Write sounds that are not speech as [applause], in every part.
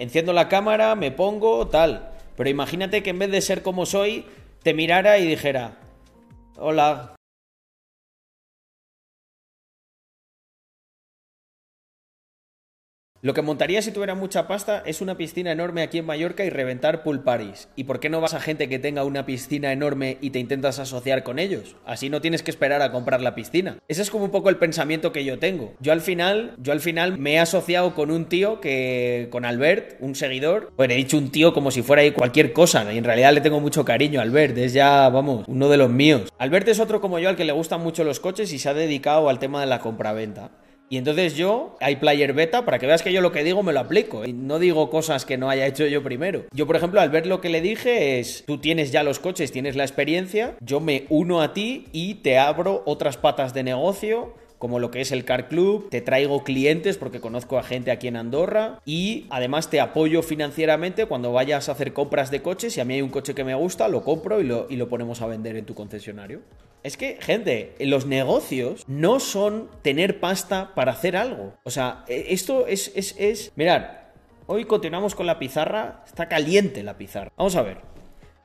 enciendo la cámara, me pongo, tal. Pero imagínate que en vez de ser como soy, te mirara y dijera, hola, Lo que montaría si tuviera mucha pasta es una piscina enorme aquí en Mallorca y reventar pool parties. ¿Y por qué no vas a gente que tenga una piscina enorme y te intentas asociar con ellos? Así no tienes que esperar a comprar la piscina. Ese es como un poco el pensamiento que yo tengo. Yo al final, yo al final me he asociado con un tío que con Albert, un seguidor. Bueno, he dicho un tío como si fuera ahí cualquier cosa, y en realidad le tengo mucho cariño a Albert, es ya, vamos, uno de los míos. Albert es otro como yo al que le gustan mucho los coches y se ha dedicado al tema de la compraventa. Y entonces yo, hay player beta, para que veas que yo lo que digo me lo aplico. Y no digo cosas que no haya hecho yo primero. Yo, por ejemplo, al ver lo que le dije es, tú tienes ya los coches, tienes la experiencia, yo me uno a ti y te abro otras patas de negocio como lo que es el Car Club, te traigo clientes porque conozco a gente aquí en Andorra y además te apoyo financieramente cuando vayas a hacer compras de coches. Si a mí hay un coche que me gusta, lo compro y lo, y lo ponemos a vender en tu concesionario. Es que, gente, los negocios no son tener pasta para hacer algo. O sea, e, esto es, es, es... Mirad, hoy continuamos con la pizarra. Está caliente la pizarra. Vamos a ver.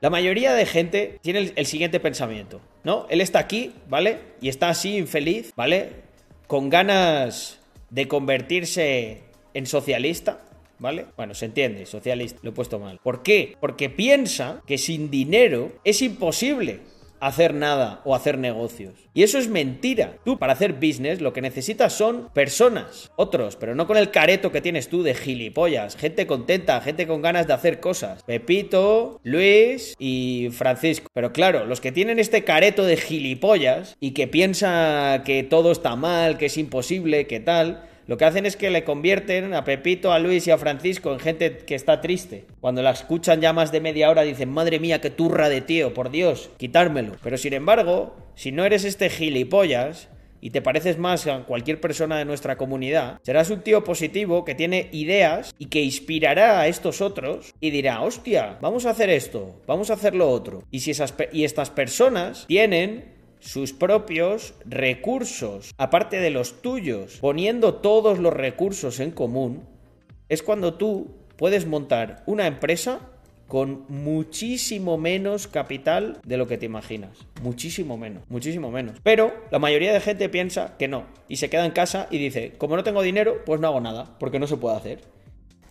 La mayoría de gente tiene el, el, siguiente pensamiento, ¿no? Él está aquí, ¿vale? Y está así infeliz, ¿vale? con ganas de convertirse en socialista, ¿Vale? Bueno, se entiende, socialista, lo he puesto mal. ¿Por qué? Porque piensa que sin dinero es imposible hacer nada o hacer negocios. Y eso es mentira. Tú para hacer business lo que necesitas son personas, otros, pero no con el careto que tienes tú de gilipollas. Gente contenta, gente con ganas de hacer cosas. Pepito, Luis y Francisco. Pero claro, los que tienen este careto de gilipollas y que piensa que todo está mal, que es imposible, que tal lo que hacen es que le convierten a Pepito, a Luis y a Francisco en gente que está triste. Cuando la escuchan ya más de media hora dicen, madre mía, qué turra de tío, por Dios, quitármelo. Pero sin embargo, si no eres este gilipollas, y te pareces más a cualquier persona de nuestra comunidad, serás un tío positivo que tiene ideas y que inspirará a estos otros y dirá, hostia, vamos a hacer esto, vamos a hacer lo otro. Y si esas y estas personas tienen sus propios recursos, aparte de los tuyos, poniendo todos los recursos en común, es cuando tú puedes montar una empresa con muchísimo menos capital de lo que te imaginas. Muchísimo menos, muchísimo menos. Pero la mayoría de gente piensa que no y se queda en casa y dice, como no tengo dinero, pues no hago nada, porque no se puede hacer.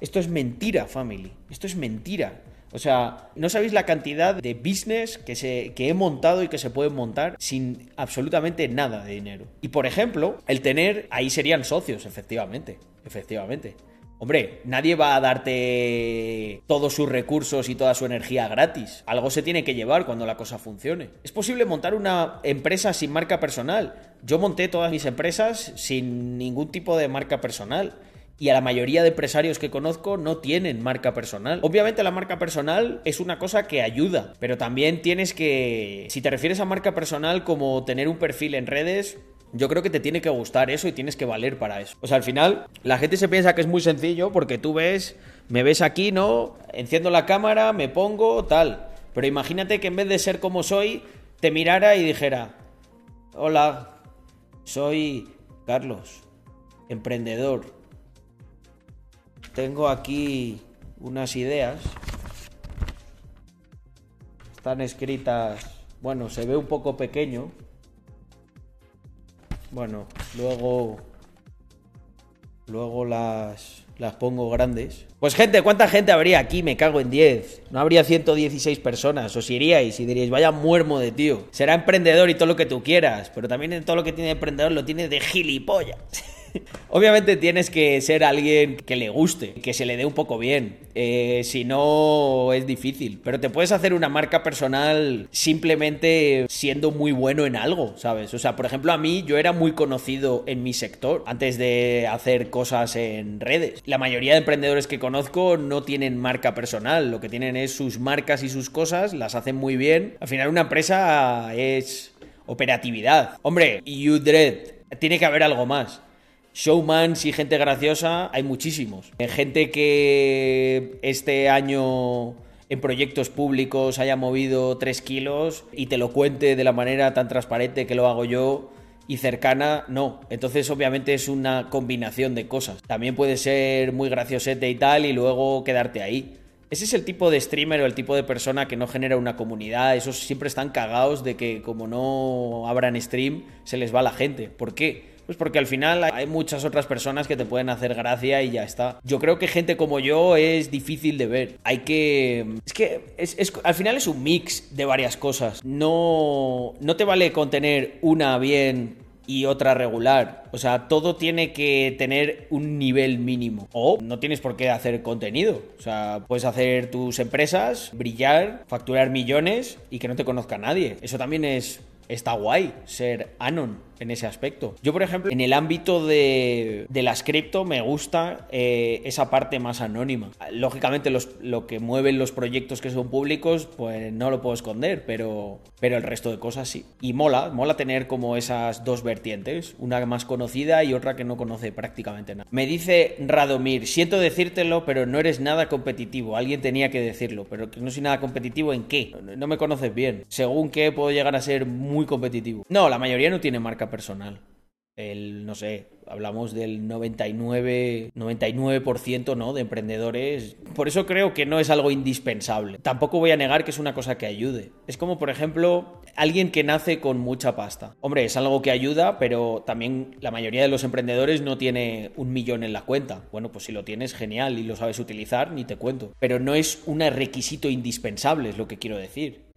Esto es mentira, family. Esto es mentira. O sea, no sabéis la cantidad de business que, se, que he montado y que se pueden montar sin absolutamente nada de dinero. Y por ejemplo, el tener, ahí serían socios, efectivamente, efectivamente. Hombre, nadie va a darte todos sus recursos y toda su energía gratis. Algo se tiene que llevar cuando la cosa funcione. Es posible montar una empresa sin marca personal. Yo monté todas mis empresas sin ningún tipo de marca personal y a la mayoría de empresarios que conozco no tienen marca personal. Obviamente la marca personal es una cosa que ayuda, pero también tienes que, si te refieres a marca personal como tener un perfil en redes, yo creo que te tiene que gustar eso y tienes que valer para eso. O sea, al final la gente se piensa que es muy sencillo porque tú ves, me ves aquí, ¿no? Enciendo la cámara, me pongo, tal. Pero imagínate que en vez de ser como soy, te mirara y dijera, hola, soy Carlos, emprendedor tengo aquí unas ideas. Están escritas, bueno, se ve un poco pequeño. Bueno, luego luego las las pongo grandes. Pues gente, ¿cuánta gente habría aquí? Me cago en 10. No habría 116 personas. Os iríais y diríais, vaya muermo de tío. Será emprendedor y todo lo que tú quieras, pero también todo lo que tiene emprendedor lo tiene de gilipollas. [laughs] [laughs] Obviamente tienes que ser alguien que le guste, que se le dé un poco bien. Eh, si no, es difícil. Pero te puedes hacer una marca personal simplemente siendo muy bueno en algo, ¿sabes? O sea, por ejemplo, a mí yo era muy conocido en mi sector antes de hacer cosas en redes. La mayoría de emprendedores que conozco no tienen marca personal. Lo que tienen es sus marcas y sus cosas, las hacen muy bien. Al final, una empresa es operatividad. Hombre, y Udred, tiene que haber algo más showmans y gente graciosa hay muchísimos. Eh, gente que este año en proyectos públicos haya movido 3 kilos y te lo cuente de la manera tan transparente que lo hago yo, y cercana no. Entonces obviamente es una combinación de cosas. También puede ser muy graciosete y tal y luego quedarte ahí. Ese es el tipo de streamer o el tipo de persona que no genera una comunidad. Esos siempre están cagados de que como no abran stream se les va la gente. ¿Por qué? Pues porque al final hay muchas otras personas que te pueden hacer gracia y ya está. Yo creo que gente como yo es difícil de ver. Hay que... Es que es, al final es un mix de varias cosas. No, no te vale contener una bien y otra regular. O sea, todo tiene que tener un nivel mínimo. O no tienes por qué hacer contenido. O sea, puedes hacer tus empresas, brillar, facturar millones y que no te conozca nadie. Eso también es está guay ser Anon en ese aspecto. Yo, por ejemplo, en el ámbito de, de las me gusta eh, esa parte más anónima. Lógicamente, lo que mueven los proyectos que son públicos, pues no lo puedo esconder, pero, pero el resto de cosas sí. Y mola, mola tener como esas dos vertientes, una más conocida y otra que no conoce prácticamente nada. Me dice Radomir, siento decírtelo, pero no eres nada competitivo. Alguien tenía que decirlo, pero que no soy nada competitivo en qué. No me conoces bien. Según qué puedo llegar a ser muy competitivo. No, la mayoría no tiene marca personal. El, no sé, hablamos del 99, 99% ¿no? de emprendedores. Por eso creo que no es algo indispensable. Tampoco voy a negar que es una cosa que ayude. Es como, por ejemplo, alguien que nace con mucha pasta. Hombre, es algo que ayuda, pero también la mayoría de los emprendedores no tiene un millón en la cuenta. Bueno, pues si lo tienes, genial, y lo sabes utilizar, ni te cuento. Pero no es un requisito indispensable, es lo que quiero decir.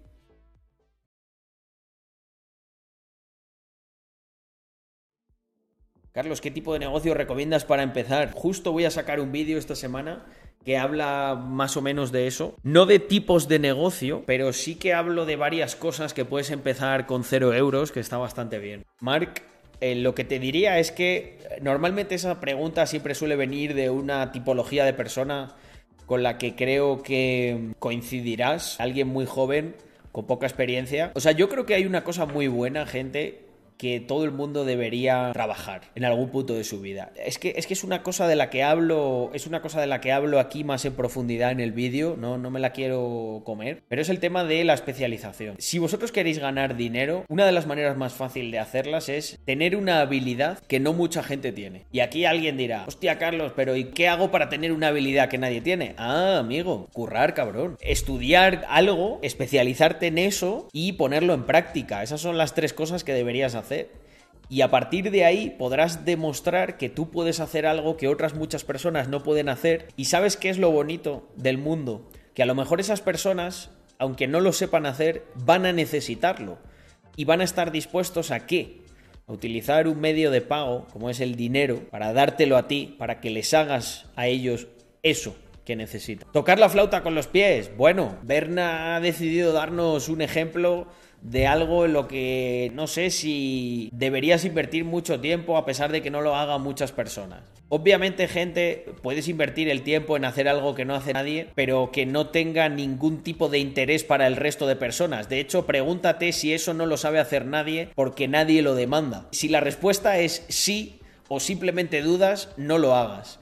Carlos, ¿qué tipo de negocio recomiendas para empezar? Justo voy a sacar un vídeo esta semana que habla más o menos de eso. No de tipos de negocio, pero sí que hablo de varias cosas que puedes empezar con cero euros, que está bastante bien. Mark, eh, lo que te diría es que eh, normalmente esa pregunta siempre suele venir de una tipología de persona con la que creo que coincidirás, alguien muy joven, con poca experiencia. O sea, yo creo que hay una cosa muy buena, gente, que todo el mundo debería trabajar en algún punto de su vida. Es que, es que es una cosa de la que hablo, es una cosa de la que hablo aquí más en profundidad en el vídeo, no, no me la quiero comer, pero es el tema de la especialización. Si vosotros queréis ganar dinero, una de las maneras más fáciles de hacerlas es tener una habilidad que no mucha gente tiene. Y aquí alguien dirá, hostia Carlos, pero ¿y qué hago para tener una habilidad que nadie tiene? Ah, amigo, currar, cabrón. Estudiar algo, especializarte en eso y ponerlo en práctica. Esas son las tres cosas que deberías hacer y a partir de ahí podrás demostrar que tú puedes hacer algo que otras muchas personas no pueden hacer. Y sabes qué es lo bonito del mundo? Que a lo mejor esas personas, aunque no lo sepan hacer, van a necesitarlo. Y van a estar dispuestos a qué? A utilizar un medio de pago, como es el dinero, para dártelo a ti, para que les hagas a ellos eso que necesitan. Tocar la flauta con los pies. Bueno, Berna ha decidido darnos un ejemplo de algo en lo que no sé si deberías invertir mucho tiempo a pesar de que no lo hagan muchas personas. Obviamente, gente, puedes invertir el tiempo en hacer algo que no hace nadie, pero que no tenga ningún tipo de interés para el resto de personas. De hecho, pregúntate si eso no lo sabe hacer nadie porque nadie lo demanda. Si la respuesta es sí o simplemente dudas, no lo hagas.